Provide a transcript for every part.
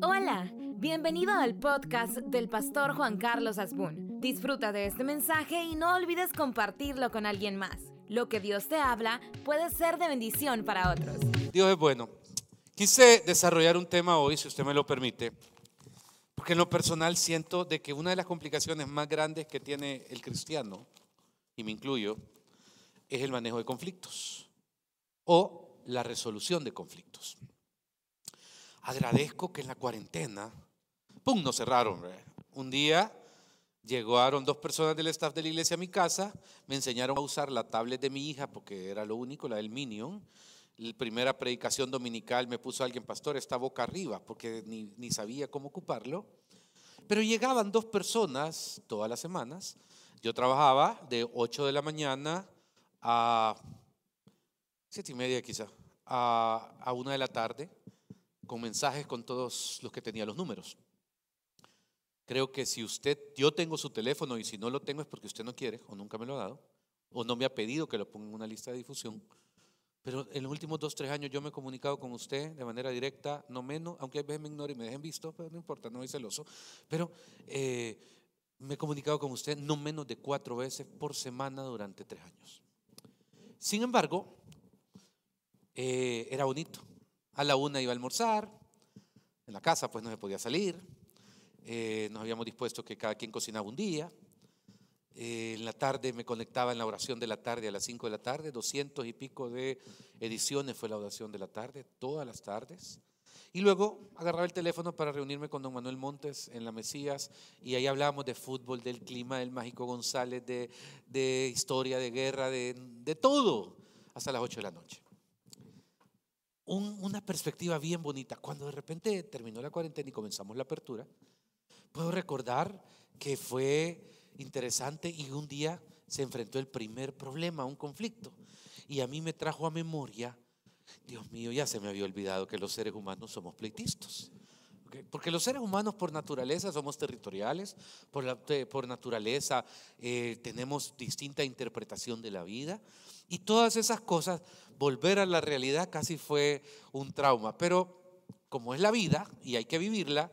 Hola, bienvenido al podcast del pastor Juan Carlos Asbun. Disfruta de este mensaje y no olvides compartirlo con alguien más. Lo que Dios te habla puede ser de bendición para otros. Dios es bueno. Quise desarrollar un tema hoy, si usted me lo permite, porque en lo personal siento de que una de las complicaciones más grandes que tiene el cristiano, y me incluyo, es el manejo de conflictos o la resolución de conflictos. Agradezco que en la cuarentena, ¡pum!, nos cerraron. Un día llegaron dos personas del staff de la iglesia a mi casa, me enseñaron a usar la tablet de mi hija porque era lo único, la del Minion. La primera predicación dominical me puso alguien, pastor, está boca arriba, porque ni, sabía cómo ocuparlo. Pero llegaban dos personas todas las semanas. Yo trabajaba de 8 de la mañana a siete y media quizá, a, a una de la tarde con mensajes con todos los que tenía los números. Creo que si usted, yo tengo su teléfono y si no lo tengo es porque usted no quiere o nunca me lo ha dado o no me ha pedido que lo ponga en una lista de difusión. Pero en los últimos dos, tres años yo me he comunicado con usted de manera directa, no menos, aunque a veces me ignore y me dejen visto, pero no importa, no soy celoso. Pero eh, me he comunicado con usted no menos de cuatro veces por semana durante tres años. Sin embargo, eh, era bonito. A la una iba a almorzar, en la casa pues no se podía salir, eh, nos habíamos dispuesto que cada quien cocinaba un día. Eh, en la tarde me conectaba en la oración de la tarde a las 5 de la tarde, 200 y pico de ediciones fue la oración de la tarde, todas las tardes. Y luego agarraba el teléfono para reunirme con don Manuel Montes en la Mesías y ahí hablábamos de fútbol, del clima, del Mágico González, de, historia, de guerra, de, de todo, hasta las 8 de la noche una perspectiva bien bonita. Cuando de repente terminó la cuarentena y comenzamos la apertura, puedo recordar que fue interesante y un día se enfrentó el primer problema, un conflicto. Y a mí me trajo a memoria, Dios mío, ya se me había olvidado que los seres humanos somos pleitistas. Porque los seres humanos por naturaleza somos territoriales, por, por naturaleza eh, tenemos distinta interpretación de la vida y todas esas cosas, volver a la realidad casi fue un trauma. Pero como es la vida y hay que vivirla,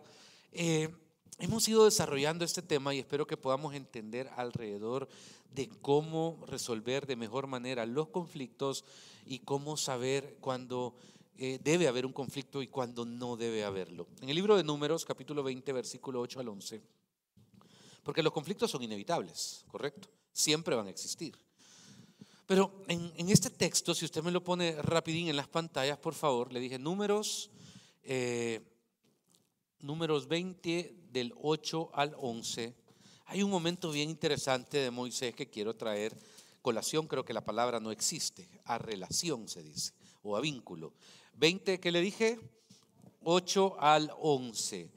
eh, hemos ido desarrollando este tema y espero que podamos entender alrededor de cómo resolver de mejor manera los conflictos y cómo saber cuándo eh, debe haber un conflicto y cuándo no debe haberlo. En el libro de Números, capítulo 20, versículo 8 al 11, porque los conflictos son inevitables, ¿correcto? Siempre van a existir. Pero en, este texto, si usted me lo pone rapidín en las pantallas, por favor, le dije números, eh, números 20 del 8 al 11. Hay un momento bien interesante de Moisés que quiero traer. Colación, creo que la palabra no existe. A relación se dice, o a vínculo. 20 que le dije, 8 al 11.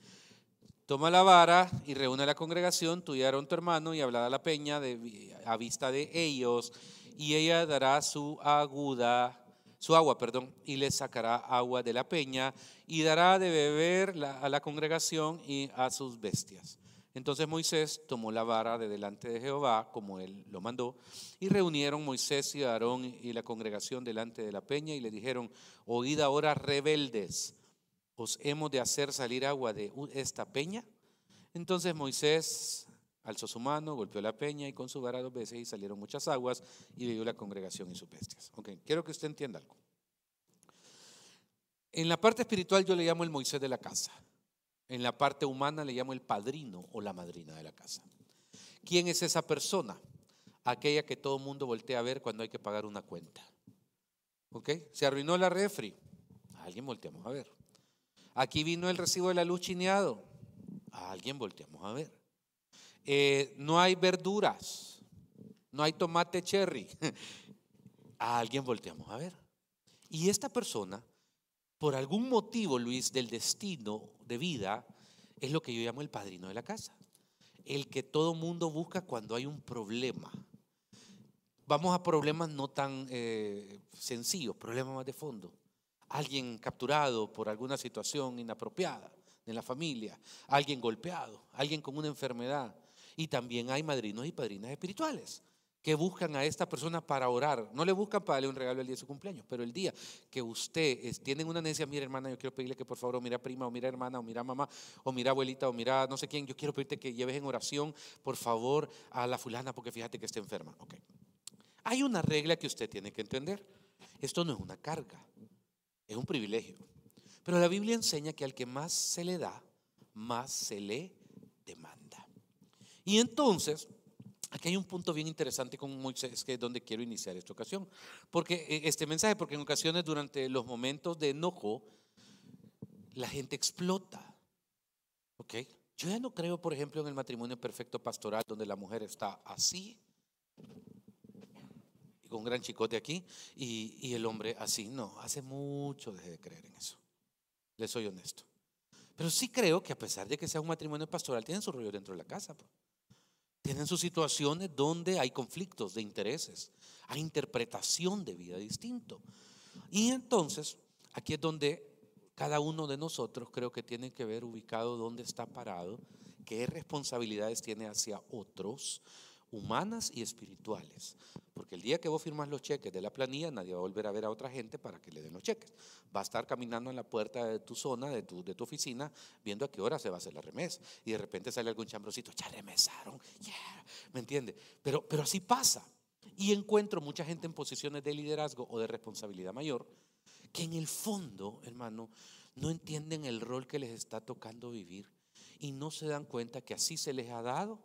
Toma la vara y reúne a la congregación, tú y tu hermano, y habla a la peña a vista de ellos y ella dará su aguda, su agua, perdón, y le sacará agua de la peña y dará de beber a la congregación y a sus bestias. Entonces Moisés tomó la vara de delante de Jehová, como él lo mandó, y reunieron Moisés y Aarón y la congregación delante de la peña y le dijeron, oíd ahora rebeldes, ¿os hemos de hacer salir agua de esta peña? Entonces Moisés Alzó su mano, golpeó la peña y con su vara dos veces y salieron muchas aguas y vivió la congregación y sus bestias. Ok, quiero que usted entienda algo. En la parte espiritual yo le llamo el Moisés de la casa. En la parte humana le llamo el padrino o la madrina de la casa. ¿Quién es esa persona? Aquella que todo mundo voltea a ver cuando hay que pagar una cuenta. ¿Ok? Se arruinó la refri. A alguien volteamos a ver. Aquí vino el recibo de la luz chineado. A alguien volteamos a ver. Eh, no hay verduras, no hay tomate cherry. A alguien volteamos a ver. Y esta persona, por algún motivo, Luis, del destino de vida, es lo que yo llamo el padrino de la casa. El que todo mundo busca cuando hay un problema. Vamos a problemas no tan eh, sencillos, problemas más de fondo. Alguien capturado por alguna situación inapropiada en la familia, alguien golpeado, alguien con una enfermedad, y también hay madrinos y padrinas espirituales que buscan a esta persona para orar. No le buscan para darle un regalo el día de su cumpleaños, pero el día que usted es, tienen una necesidad, mira hermana, yo quiero pedirle que por favor, o mira prima, o mira hermana, o mira mamá, o mira abuelita, o mira no sé quién, yo quiero pedirte que lleves en oración, por favor, a la fulana, porque fíjate que está enferma. Ok. Hay una regla que usted tiene que entender. Esto no es una carga, es un privilegio. Pero la Biblia enseña que al que más se le da, más se le demanda. Y entonces, Aquí hay un punto bien interesante con Moisés, que es donde quiero iniciar esta ocasión. Porque eh, este mensaje, porque en ocasiones durante los momentos de enojo, la gente explota. ¿Ok? Yo ya no creo, por ejemplo, en el matrimonio perfecto pastoral, donde la mujer está así, y con un gran chicote aquí, y, y el hombre así. No, hace mucho dejé de creer en eso. Le soy honesto. Pero sí creo que a pesar de que sea un matrimonio pastoral, tienen su rollo dentro de la casa. Pues. Tienen sus situaciones donde hay conflictos de intereses, hay interpretación de vida distinto. Y entonces, aquí es donde cada uno de nosotros creo que tiene que ver ubicado dónde está parado, qué responsabilidades tiene hacia otros, humanas y espirituales. Porque el día que vos firmas los cheques de la planilla, nadie va a volver a ver a otra gente para que le den los cheques. Va a estar caminando en la puerta de tu zona, de tu, de tu oficina, viendo a qué hora se va a hacer la remesa. Y de repente sale algún chambrosito, ya remesaron, ¿me entiende? Pero, pero así pasa. Y encuentro mucha gente en posiciones de liderazgo o de responsabilidad mayor que en el fondo, hermano, no entienden el rol que les está tocando vivir y no se dan cuenta que así se les ha dado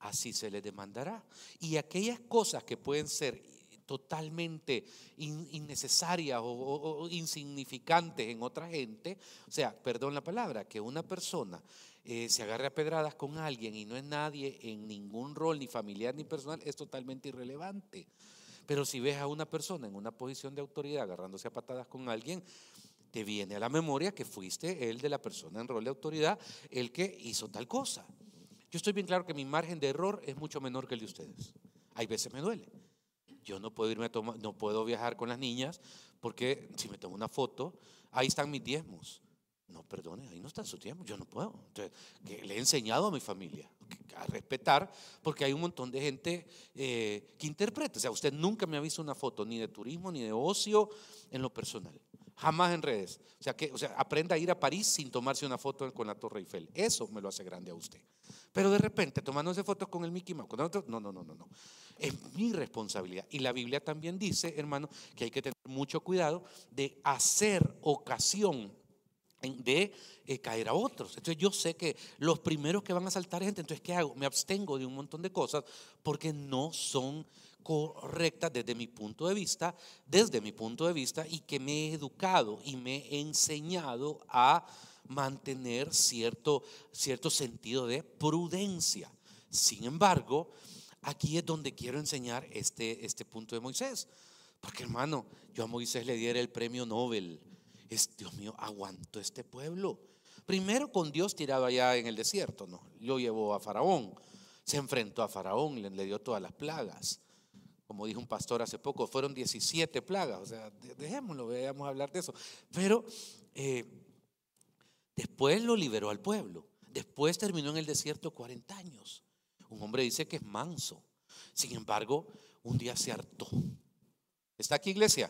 así se le demandará. Y aquellas cosas que pueden ser totalmente innecesarias o, insignificantes en otra gente, o sea, perdón la palabra, que una persona eh, se agarre a pedradas con alguien y no es nadie en ningún rol, ni familiar ni personal, es totalmente irrelevante. Pero si ves a una persona en una posición de autoridad agarrándose a patadas con alguien, te viene a la memoria que fuiste el de la persona en rol de autoridad el que hizo tal cosa. Yo estoy bien claro que mi margen de error es mucho menor que el de ustedes. Hay veces me duele. Yo no puedo irme a tomar, no puedo viajar con las niñas porque si me tomo una foto, ahí están mis diezmos. No, perdone, ahí no está su tiempo, yo no puedo. Entonces, le he enseñado a mi familia a respetar, porque hay un montón de gente eh, que interpreta. O sea, usted nunca me ha visto una foto ni de turismo ni de ocio en lo personal. Jamás en redes. O sea, que, o sea, aprenda a ir a París sin tomarse una foto con la Torre Eiffel. Eso me lo hace grande a usted. Pero de repente, tomándose fotos con el Mickey Mouse, no, no, no, no, no. Es mi responsabilidad. Y la Biblia también dice, hermano, que hay que tener mucho cuidado de hacer ocasión de eh, caer a otros. Entonces yo sé que los primeros que van a saltar gente, entonces ¿qué hago? Me abstengo de un montón de cosas porque no son correctas desde mi punto de vista, desde mi punto de vista y que me he educado y me he enseñado a mantener cierto, cierto sentido de prudencia. Sin embargo, aquí es donde quiero enseñar este, este punto de Moisés. Porque hermano, yo a Moisés le diera el premio Nobel. Es, Dios mío, aguanto este pueblo. Primero con Dios tirado allá en el desierto, ¿no? Lo llevó a Faraón. Se enfrentó a Faraón, le dio todas las plagas. Como dijo un pastor hace poco, fueron 17 plagas. O sea, dejémoslo, vayamos a hablar de eso. Pero eh, Después lo liberó al pueblo. Después terminó en el desierto 40 años. Un hombre dice que es manso. Sin embargo, un día se hartó. ¿Está aquí iglesia?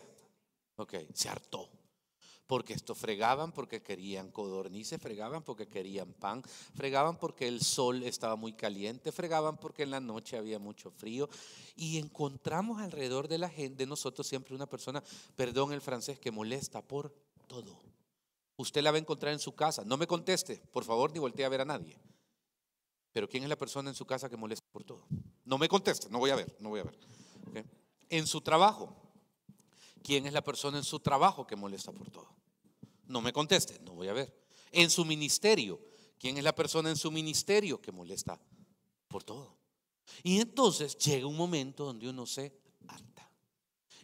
Ok, se hartó. Porque esto fregaban porque querían codornices, fregaban porque querían pan, fregaban porque el sol estaba muy caliente, fregaban porque en la noche había mucho frío. Y encontramos alrededor de la gente, nosotros siempre una persona, perdón el francés, que molesta por todo. Usted la va a encontrar en su casa. No me conteste, por favor, ni voltee a ver a nadie. Pero ¿quién es la persona en su casa que molesta por todo? No me conteste, no voy a ver, no voy a ver. En su trabajo, ¿quién es la persona en su trabajo que molesta por todo? No me conteste, no voy a ver. En su ministerio, ¿quién es la persona en su ministerio que molesta por todo? Y entonces llega un momento donde uno se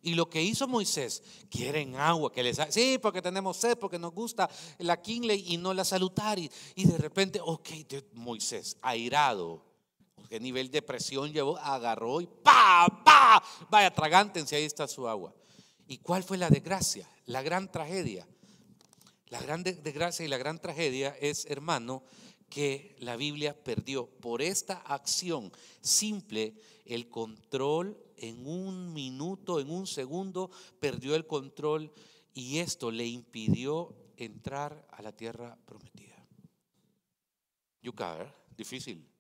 y lo que hizo Moisés, quieren agua, que les sí, porque tenemos sed, porque nos gusta la Kinley y no la salutari. Y de repente, ok, Moisés, airado, qué nivel de presión llevó, agarró y pa, pa, vaya, tragántense, ahí está su agua. ¿Y cuál fue la desgracia? La gran tragedia. La gran desgracia y la gran tragedia es, hermano, que la Biblia perdió por esta acción simple el control en un minuto, en un segundo, perdió el control y esto le impidió entrar a la tierra prometida. Yucar, difícil.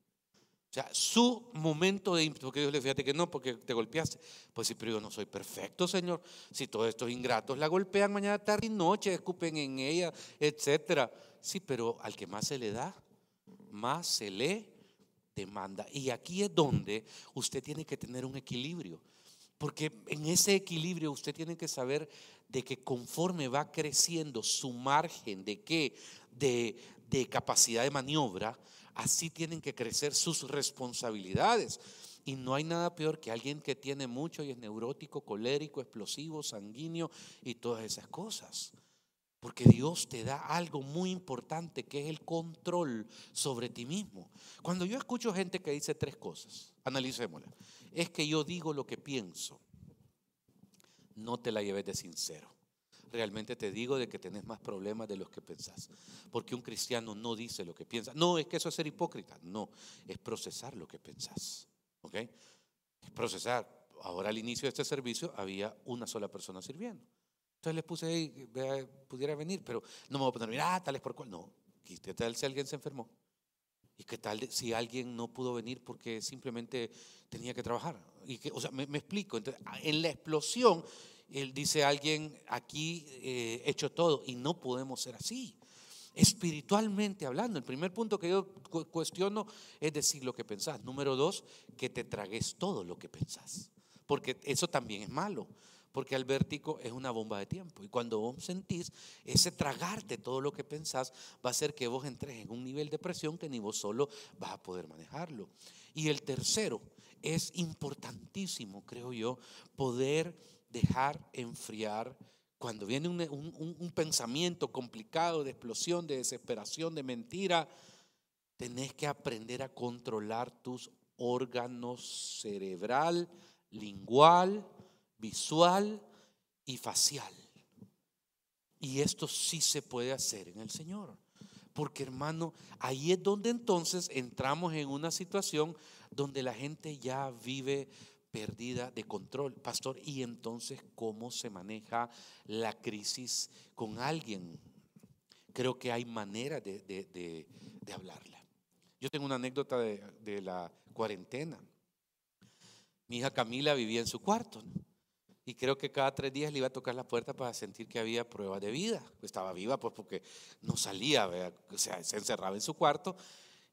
O sea, su momento de... Porque Dios le fíjate que no, porque te golpeaste. Pues sí, pero yo no soy perfecto, Señor. Si todos estos ingratos la golpean mañana, tarde y noche, escupen en ella, etcétera. Sí, pero al que más se le da, más se le demanda. Y aquí es donde usted tiene que tener un equilibrio. Porque en ese equilibrio usted tiene que saber de que conforme va creciendo su margen de qué, de, de capacidad de maniobra, así tienen que crecer sus responsabilidades. Y no hay nada peor que alguien que tiene mucho y es neurótico, colérico, explosivo, sanguíneo y todas esas cosas. Porque Dios te da algo muy importante que es el control sobre ti mismo. Cuando yo escucho gente que dice tres cosas, analicémosla. Es que yo digo lo que pienso. No te la lleves de sincero. Realmente te digo de que tenés más problemas de los que pensás. Porque un cristiano no dice lo que piensa. No, es que eso es ser hipócrita. No, es procesar lo que pensás. ¿Ok? Es procesar. Ahora al inicio de este servicio había una sola persona sirviendo. Entonces les puse ahí, pudiera venir, pero no me voy a poner, mira, tal es por cual. No, ¿qué tal si alguien se enfermó? ¿Y qué tal si alguien no pudo venir porque simplemente tenía que trabajar? Y que, o sea, me, explico. Entonces, en la explosión, él dice alguien aquí eh, hecho todo y no podemos ser así. Espiritualmente hablando, el primer punto que yo cuestiono es decir lo que pensás. Número dos, que te tragues todo lo que pensás. Porque eso también es malo porque el vértigo es una bomba de tiempo. Y cuando vos sentís ese tragarte todo lo que pensás, va a hacer que vos entres en un nivel de presión que ni vos solo vas a poder manejarlo. Y el tercero, es importantísimo, creo yo, poder dejar enfriar cuando viene un, un pensamiento complicado de explosión, de desesperación, de mentira. Tenés que aprender a controlar tus órganos cerebral, lingual, visual y facial. Y esto sí se puede hacer en el Señor. Porque hermano, ahí es donde entonces entramos en una situación donde la gente ya vive perdida de control. Pastor, ¿y entonces cómo se maneja la crisis con alguien? Creo que hay manera de, de, hablarla. Yo tengo una anécdota de, la cuarentena. Mi hija Camila vivía en su cuarto. Y creo que cada tres días le iba a tocar la puerta para sentir que había prueba de vida. Estaba viva pues porque no salía, o sea, se encerraba en su cuarto.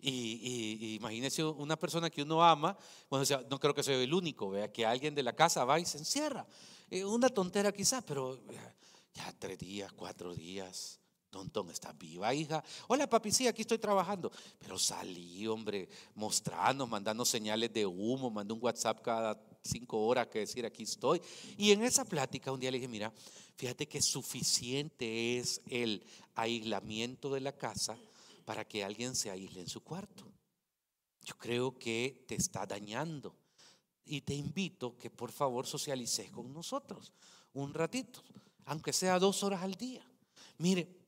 Y, imagínese una persona que uno ama, bueno, sea, no creo que sea el único, vea, que alguien de la casa va y se encierra. Eh, una tontera quizás, pero ya tres días, cuatro días. Tontón, ¿estás viva, hija? Hola, papi, sí, aquí estoy trabajando. Pero salí, hombre, mostrando, mandando señales de humo, mandó un WhatsApp cada cinco horas que decir aquí estoy. Y en esa plática un día le dije, mira, fíjate que suficiente es el aislamiento de la casa para que alguien se aísle en su cuarto. Yo creo que te está dañando. Y te invito que por favor socialices con nosotros un ratito, aunque sea dos horas al día. Mire,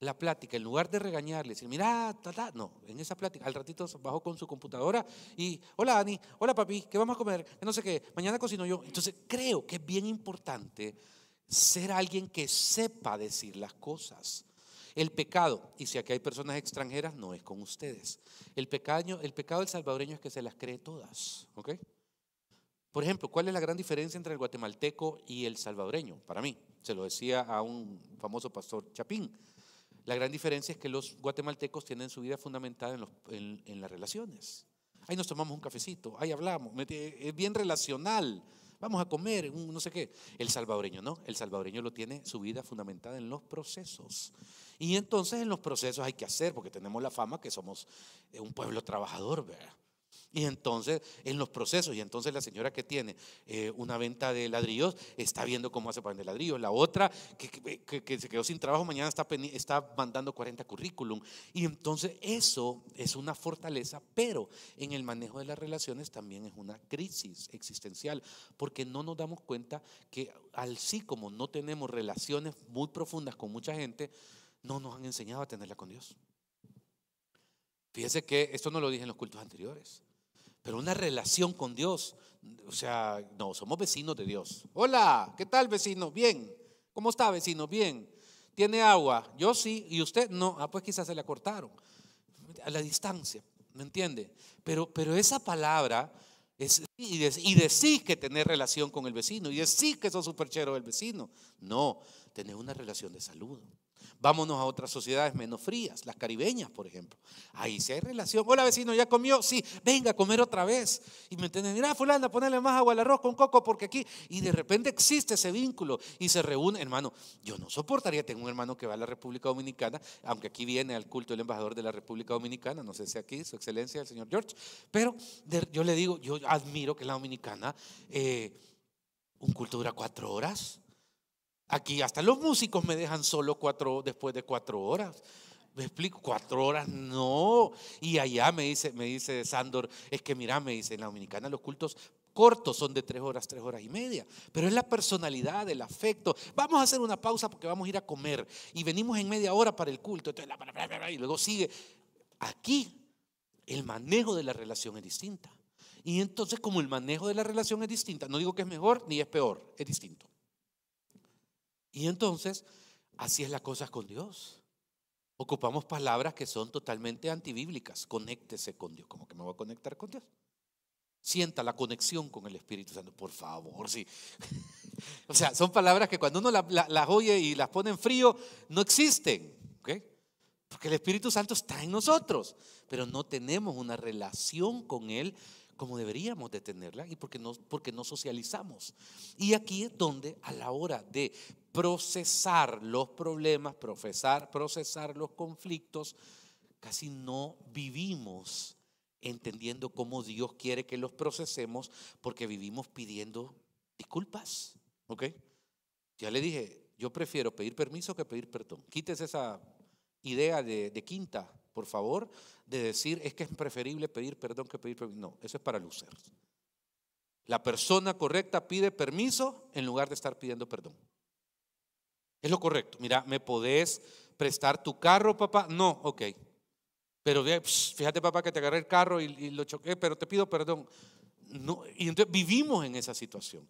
la plática, en lugar de regañarle, decir, mira, ta, no, en esa plática, al ratito bajó con su computadora y, hola Ani, hola papi, ¿qué vamos a comer? No sé qué, mañana cocino yo. Entonces creo que es bien importante ser alguien que sepa decir las cosas. El pecado, y si aquí hay personas extranjeras, no es con ustedes. El pecado, el pecado del salvadoreño es que se las cree todas, ¿ok? Por ejemplo, ¿cuál es la gran diferencia entre el guatemalteco y el salvadoreño? Para mí, se lo decía a un famoso pastor Chapín. La gran diferencia es que los guatemaltecos tienen su vida fundamentada en, las relaciones. Ahí nos tomamos un cafecito, ahí hablamos, es bien relacional. Vamos a comer, no sé qué. El salvadoreño no, el salvadoreño lo tiene su vida fundamentada en los procesos. Y entonces en los procesos hay que hacer, porque tenemos la fama que somos un pueblo trabajador, ¿verdad? Y entonces, en los procesos, y entonces la señora que tiene eh, una venta de ladrillos está viendo cómo hace para vender ladrillos. La otra que, se quedó sin trabajo mañana está, está mandando 40 currículum. Y entonces eso es una fortaleza, pero en el manejo de las relaciones también es una crisis existencial, porque no nos damos cuenta que al sí como no tenemos relaciones muy profundas con mucha gente, no nos han enseñado a tenerla con Dios. Fíjese que esto no lo dije en los cultos anteriores, pero una relación con Dios, o sea, no, somos vecinos de Dios. Hola, ¿qué tal vecino? Bien. ¿Cómo está vecino? Bien. ¿Tiene agua? Yo sí, y usted no. Ah, pues quizás se le cortaron. A la distancia, ¿me entiende? Pero, pero esa palabra es, y, decís que tener relación con el vecino, y decís que sos superchero del vecino. No, tener una relación de salud. Vámonos a otras sociedades menos frías, las caribeñas, por ejemplo. Ahí sí hay relación. Hola vecino, ¿ya comió? Sí, venga a comer otra vez. Y me entienden, mira, fulana, ponerle más agua al arroz con coco porque aquí. Y de repente existe ese vínculo y se reúne, hermano. Yo no soportaría, tengo un hermano que va a la República Dominicana, aunque aquí viene al culto el embajador de la República Dominicana, no sé si aquí, su excelencia, el señor George. Pero yo le digo, yo admiro que la Dominicana, eh, un culto dura cuatro horas. Aquí hasta los músicos me dejan solo cuatro, después de cuatro horas. Me explico, cuatro horas, no. Y allá me dice, me dice Sandor, es que mira, me dice, en la Dominicana los cultos cortos son de tres horas, tres horas y media. Pero es la personalidad, el afecto. Vamos a hacer una pausa porque vamos a ir a comer. Y venimos en media hora para el culto. y luego sigue. Aquí el manejo de la relación es distinta. Y entonces como el manejo de la relación es distinta, no digo que es mejor ni es peor, es distinto. Y entonces, así es la cosa con Dios. Ocupamos palabras que son totalmente antibíblicas. Conéctese con Dios. ¿Cómo que me voy a conectar con Dios? Sienta la conexión con el Espíritu Santo, por favor, sí. o sea, son palabras que cuando uno las, oye y las pone en frío, no existen. Porque el Espíritu Santo está en nosotros, pero no tenemos una relación con Él como deberíamos de tenerla y porque no, porque no socializamos. Y aquí es donde a la hora de procesar los problemas, procesar, procesar los conflictos, casi no vivimos entendiendo cómo Dios quiere que los procesemos porque vivimos pidiendo disculpas. ¿Ok? Ya le dije, yo prefiero pedir permiso que pedir perdón. Quítese esa idea de, de quinta por favor, de decir es que es preferible pedir perdón que pedir permiso. No, eso es para luceros. La persona correcta pide permiso en lugar de estar pidiendo perdón. Es lo correcto. Mira, ¿me podés prestar tu carro, papá? No, ok. Pero fíjate, papá, que te agarré el carro y, y lo choqué, pero te pido perdón. No, y entonces vivimos en esa situación.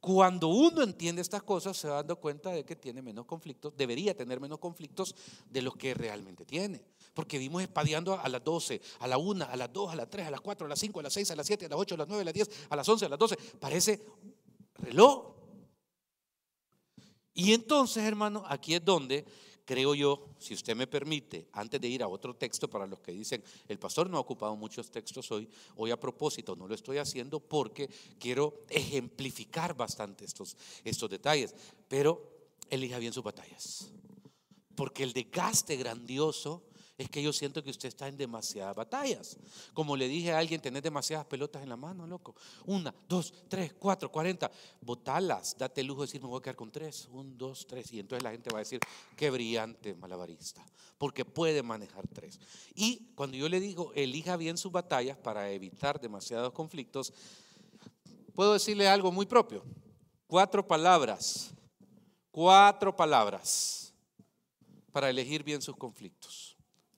Cuando uno entiende estas cosas, se va dando cuenta de que tiene menos conflictos, debería tener menos conflictos de los que realmente tiene. Porque vimos espadeando a las 12, a la 1, a las 2, a las 3, a las 4, a las 5, a las 6, a las 7, a las 8, a las 9, a las 10, a las 11, a las 12. Parece reloj. Y entonces, hermano, aquí es donde creo yo, si usted me permite, antes de ir a otro texto para los que dicen, el pastor no ha ocupado muchos textos hoy, hoy a propósito no lo estoy haciendo porque quiero ejemplificar bastante estos, estos detalles, pero elija bien sus batallas, porque el desgaste grandioso es que yo siento que usted está en demasiadas batallas. Como le dije a alguien, tenés demasiadas pelotas en la mano, loco. Una, dos, tres, cuatro, cuarenta. Botalas, date el lujo de decir, me voy a quedar con tres. Un, dos, tres. Y entonces la gente va a decir, qué brillante malabarista. Porque puede manejar tres. Y cuando yo le digo, elija bien sus batallas para evitar demasiados conflictos, puedo decirle algo muy propio. Cuatro palabras. Cuatro palabras para elegir bien sus conflictos.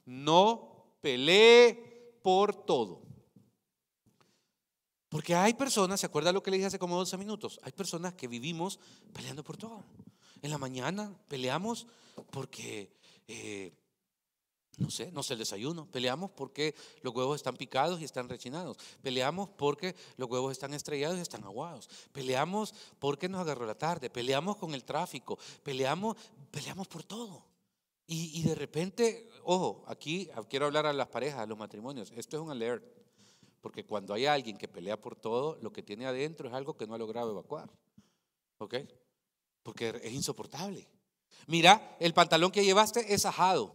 No pelee por todo. Porque hay personas, ¿se acuerda lo que le dije hace como 12 minutos? Hay personas que vivimos peleando por todo. En la mañana peleamos porque, eh, no sé, no sé el desayuno. Peleamos porque los huevos están picados y están rechinados. Peleamos porque los huevos están estrellados y están aguados. Peleamos porque nos agarró la tarde. Peleamos con el tráfico. Peleamos, peleamos por todo. Y, de repente, ojo, aquí quiero hablar a las parejas, a los matrimonios. Esto es un alert. Porque cuando hay alguien que pelea por todo, lo que tiene adentro es algo que no ha logrado evacuar. ¿Ok? Porque es insoportable. Mira, el pantalón que llevaste es ajado.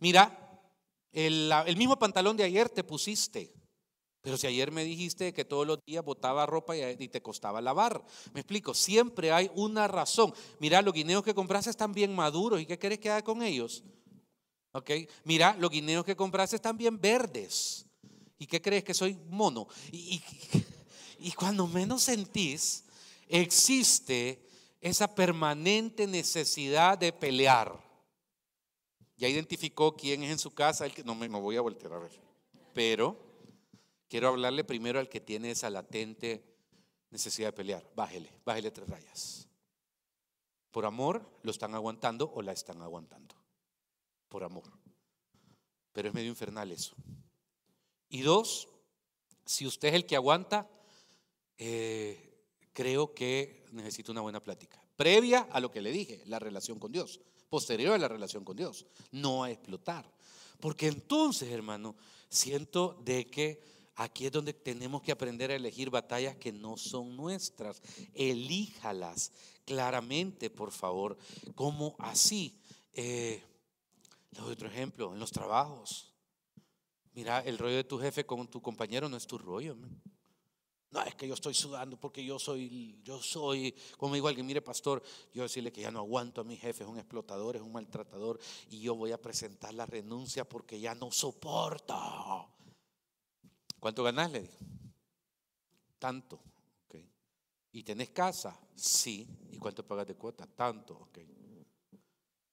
Mira, el, el mismo pantalón de ayer te pusiste. Pero si ayer me dijiste que todos los días botaba ropa y te costaba lavar, me explico, siempre hay una razón. Mira, los guineos que compraste están bien maduros y ¿qué quieres que haga con ellos? ¿Ok? Mira, los guineos que compraste están bien verdes. ¿Y qué crees que soy mono? Y, cuando menos sentís, existe esa permanente necesidad de pelear. Ya identificó quién es en su casa, el que no me voy a voltear a ver. Pero quiero hablarle primero al que tiene esa latente necesidad de pelear. Bájele, bájele tres rayas. Por amor lo están aguantando o la están aguantando. Por amor. Pero es medio infernal eso. Y dos, si usted es el que aguanta, eh, creo que necesita una buena plática. Previa a lo que le dije, la relación con Dios. Posterior a la relación con Dios. No a explotar. Porque entonces, hermano, siento de que aquí es donde tenemos que aprender a elegir batallas que no son nuestras. Elíjalas claramente, por favor. Como así. Eh, doy otro ejemplo, en los trabajos. Mira, el rollo de tu jefe con tu compañero no es tu rollo. No, es que yo estoy sudando porque yo soy, yo soy, como digo alguien, mire pastor, yo decirle que ya no aguanto a mi jefe, es un explotador, es un maltratador y yo voy a presentar la renuncia porque ya no soporto. ¿Cuánto ganas? Le digo. Tanto. Okay. ¿Y tenés casa? Sí. ¿Y cuánto pagas de cuota? Tanto. Okay.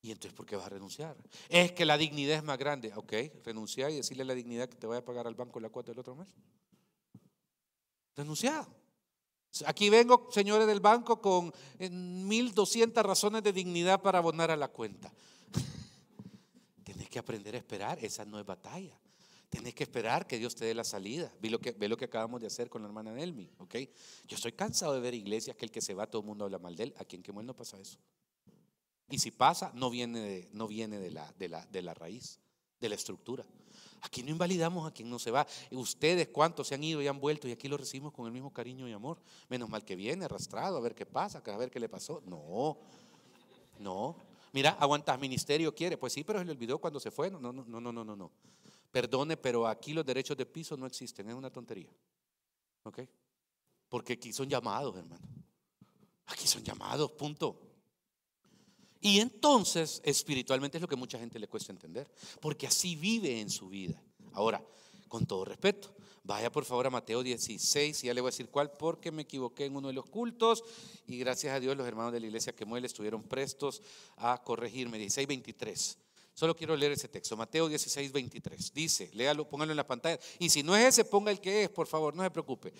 ¿Y entonces por qué vas a renunciar? Es que la dignidad es más grande. Ok, renunciar y decirle a la dignidad que te vaya a pagar al banco la cuota del otro mes. Renunciar. Aquí vengo, señores del banco, con 1200 razones de dignidad para abonar a la cuenta. Tienes que aprender a esperar, esa no es batalla. Tienes que esperar que Dios te dé la salida. Ve lo que, ve lo que acabamos de hacer con la hermana Nelmi, ¿ok? Yo estoy cansado de ver iglesias que el que se va todo el mundo habla mal de él. Aquí en Quemuel no pasa eso. Y si pasa, no viene de, no viene de, la, de, la, de la raíz, de la estructura. Aquí no invalidamos a quien no se va. Ustedes, ¿cuántos se han ido y han vuelto? Y aquí lo recibimos con el mismo cariño y amor. Menos mal que viene arrastrado a ver qué pasa, a ver qué le pasó. No, no. Mira, aguantas ministerio, quiere. Pues sí, pero se le olvidó cuando se fue. No, no, no, no, no, no. Perdone, pero aquí los derechos de piso no existen. Es una tontería. ¿Ok? Porque aquí son llamados, hermano. Aquí son llamados, punto. Y entonces, espiritualmente es lo que mucha gente le cuesta entender, porque así vive en su vida. Ahora, con todo respeto, vaya por favor a Mateo 16, y ya le voy a decir cuál, porque me equivoqué en uno de los cultos, y gracias a Dios los hermanos de la iglesia que muele estuvieron prestos a corregirme. 16, 23. Solo quiero leer ese texto, Mateo 16, 23. Dice, léalo, póngalo en la pantalla. Y si no es ese, ponga el que es, por favor, no se preocupe.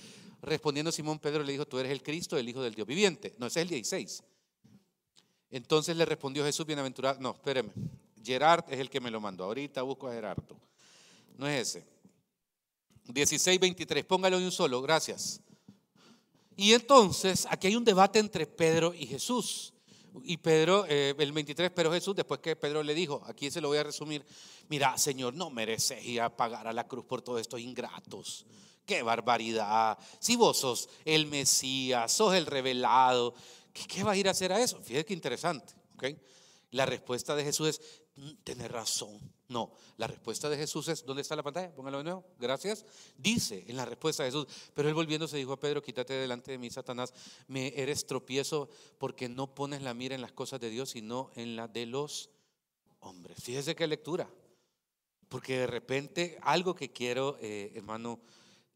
Respondiendo Simón Pedro le dijo, tú eres el Cristo, el Hijo del Dios viviente. No, ese es el 16. Entonces le respondió Jesús, bienaventurado. No, espéreme. Gerard es el que me lo mandó. Ahorita busco a Gerardo. No es ese. 16, 23. Póngalo de un solo. Gracias. Y entonces aquí hay un debate entre Pedro y Jesús. Y Pedro, eh, el 23, pero Jesús, después que Pedro le dijo, aquí se lo voy a resumir, mira, Señor, no mereces ir a pagar a la cruz por todos estos ingratos. Qué barbaridad. Si vos sos el Mesías, sos el revelado, ¿Qué, va a ir a hacer a eso? Fíjate qué interesante. La respuesta de Jesús es, mm, tener razón. No, la respuesta de Jesús es, ¿dónde está la pantalla? Póngalo de nuevo, gracias. Dice en la respuesta de Jesús, pero él volviéndose dijo a Pedro, quítate delante de mí, Satanás, me eres tropiezo porque no pones la mira en las cosas de Dios, sino en la de los hombres. Fíjese qué lectura, porque de repente algo que quiero, eh, hermano,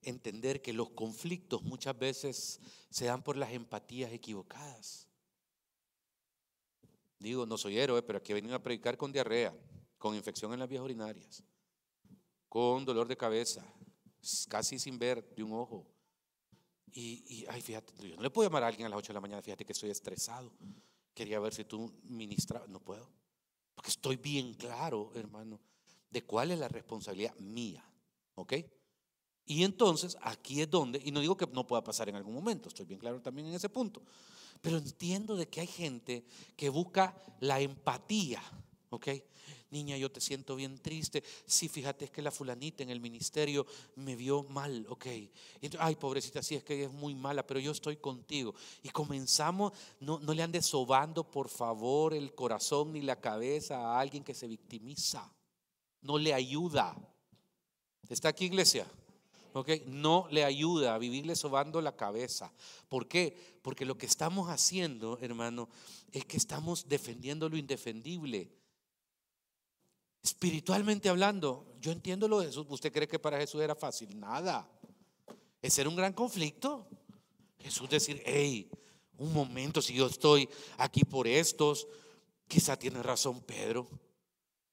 entender que los conflictos muchas veces se dan por las empatías equivocadas. Digo, no soy héroe, pero aquí he venido a predicar con diarrea, con infección en las vías urinarias, con dolor de cabeza, casi sin ver de un ojo. Y, ay, fíjate, yo no le puedo llamar a alguien a las 8 de la mañana, fíjate que estoy estresado. Quería ver si tú ministras, no puedo. Porque estoy bien claro, hermano, de cuál es la responsabilidad mía. ¿Ok? Y entonces aquí es donde, y no digo que no pueda pasar en algún momento, estoy bien claro también en ese punto, pero entiendo de que hay gente que busca la empatía, ¿ok? Niña, yo te siento bien triste. Sí, fíjate, es que la fulanita en el ministerio me vio mal, ok. Ay, pobrecita, sí, es que es muy mala, pero yo estoy contigo. Y comenzamos, no, no le andes sobando, por favor, el corazón ni la cabeza a alguien que se victimiza. No le ayuda. ¿Está aquí, iglesia? No le ayuda a vivirle sobando la cabeza. ¿Por qué? Porque lo que estamos haciendo, hermano, es que estamos defendiendo lo indefendible. Espiritualmente hablando, yo entiendo lo de Jesús. ¿Usted cree que para Jesús era fácil? Nada. Es ser un gran conflicto. Jesús decir, hey, un momento, si yo estoy aquí por estos, quizá tiene razón Pedro.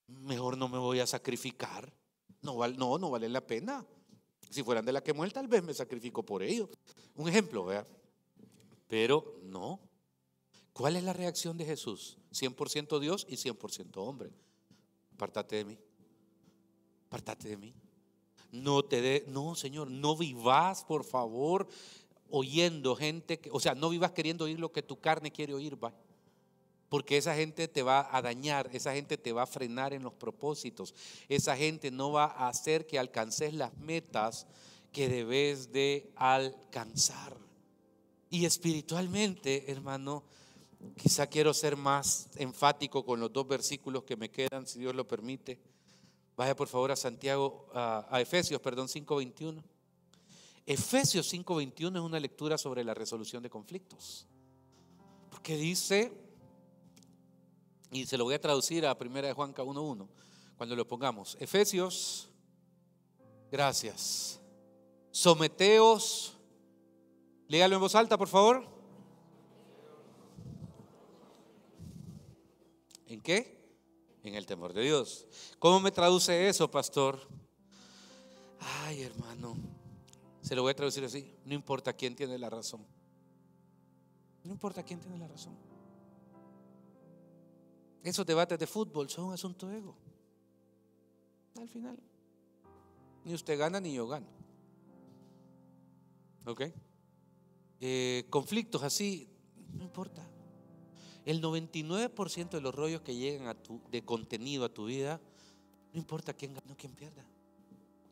mejor no me voy a sacrificar. No, no, no vale la pena. Si fueran de la que muere, tal vez me sacrifico por ellos. Un ejemplo, vea. Pero no. ¿Cuál es la reacción de Jesús? 100% Dios y 100% hombre. Apartate de mí. Apartate de mí. No te dé, no, Señor, no vivas, por favor, oyendo gente que, o sea, no vivas queriendo oír lo que tu carne quiere oír, va. Porque esa gente te va a dañar, esa gente te va a frenar en los propósitos, esa gente no va a hacer que alcances las metas que debes de alcanzar. Y espiritualmente, hermano, quizá quiero ser más enfático con los dos versículos que me quedan, si Dios lo permite. Vaya por favor a Santiago, a, Efesios, perdón, 5.21. Efesios 5.21 es una lectura sobre la resolución de conflictos. Porque dice, y se lo voy a traducir a 1 de Juan 1.1, cuando lo pongamos. Efesios, gracias. Someteos, léalo en voz alta, por favor. ¿En qué? En el temor de Dios. ¿Cómo me traduce eso, pastor? Ay, hermano, se lo voy a traducir así. No importa quién tiene la razón. No importa quién tiene la razón. Esos debates de fútbol son un asunto de ego. Al final. Ni usted gana ni yo gano. ¿Ok? Eh, conflictos así, no importa. El 99% de los rollos que llegan de contenido a tu vida, no importa quién gana o quién pierda.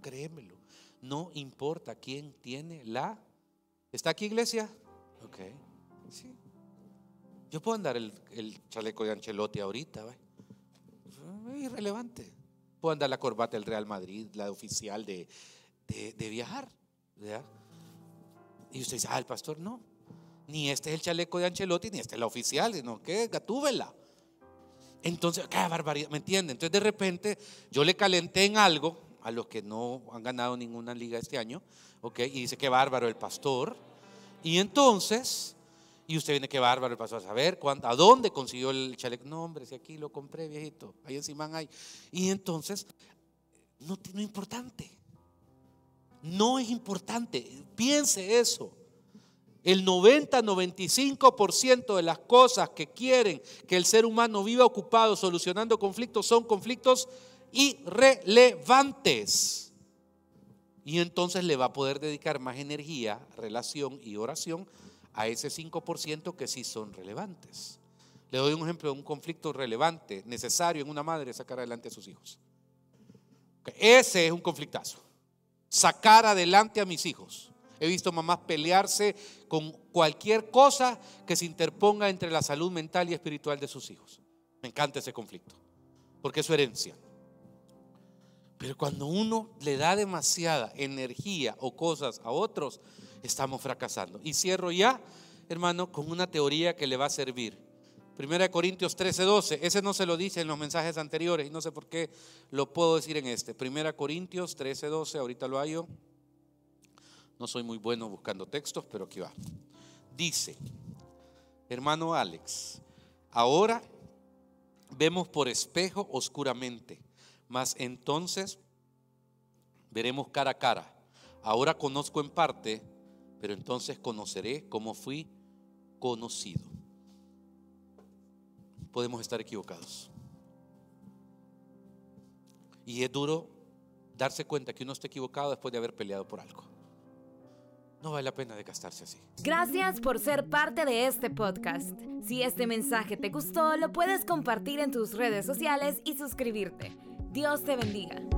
Créemelo. No importa quién tiene la. ¿Está aquí, iglesia? Ok. Sí. Yo puedo andar el, chaleco de Ancelotti ahorita, es irrelevante. Puedo andar la corbata del Real Madrid, la oficial de, de, viajar. Y usted dice, ah, el pastor no. Ni este es el chaleco de Ancelotti, ni este es la oficial, sino que gatúbela. Entonces, qué barbaridad, ¿me entiende? Entonces de repente yo le calenté en algo a los que no han ganado ninguna liga este año, ¿ok? Y dice, qué bárbaro el pastor. Y entonces y usted viene, qué bárbaro, pasó a saber cuánto, a dónde consiguió el chaleco. No, hombre, si aquí lo compré, viejito. Ahí encima hay. Y entonces, no, no es importante. No es importante. Piense eso. El 90-95% de las cosas que quieren que el ser humano viva ocupado solucionando conflictos son conflictos irrelevantes. Y entonces le va a poder dedicar más energía, relación y oración a ese 5% que sí son relevantes. Le doy un ejemplo de un conflicto relevante, necesario en una madre sacar adelante a sus hijos. Ese es un conflictazo. Sacar adelante a mis hijos. He visto mamás pelearse con cualquier cosa que se interponga entre la salud mental y espiritual de sus hijos. Me encanta ese conflicto, porque es su herencia. Pero cuando uno le da demasiada energía o cosas a otros, estamos fracasando. Y cierro ya, hermano, con una teoría que le va a servir. Primera Corintios 13, 12. Ese no se lo dice en los mensajes anteriores y no sé por qué lo puedo decir en este. Primera Corintios 13, 12. Ahorita lo hallo. No soy muy bueno buscando textos, pero aquí va. Dice, hermano Alex, ahora vemos por espejo oscuramente, mas entonces veremos cara a cara. Ahora conozco en parte, pero entonces conoceré cómo fui conocido. Podemos estar equivocados. Y es duro darse cuenta que uno está equivocado después de haber peleado por algo. No vale la pena desgastarse así. Gracias por ser parte de este podcast. Si este mensaje te gustó, lo puedes compartir en tus redes sociales y suscribirte. Dios te bendiga.